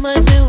much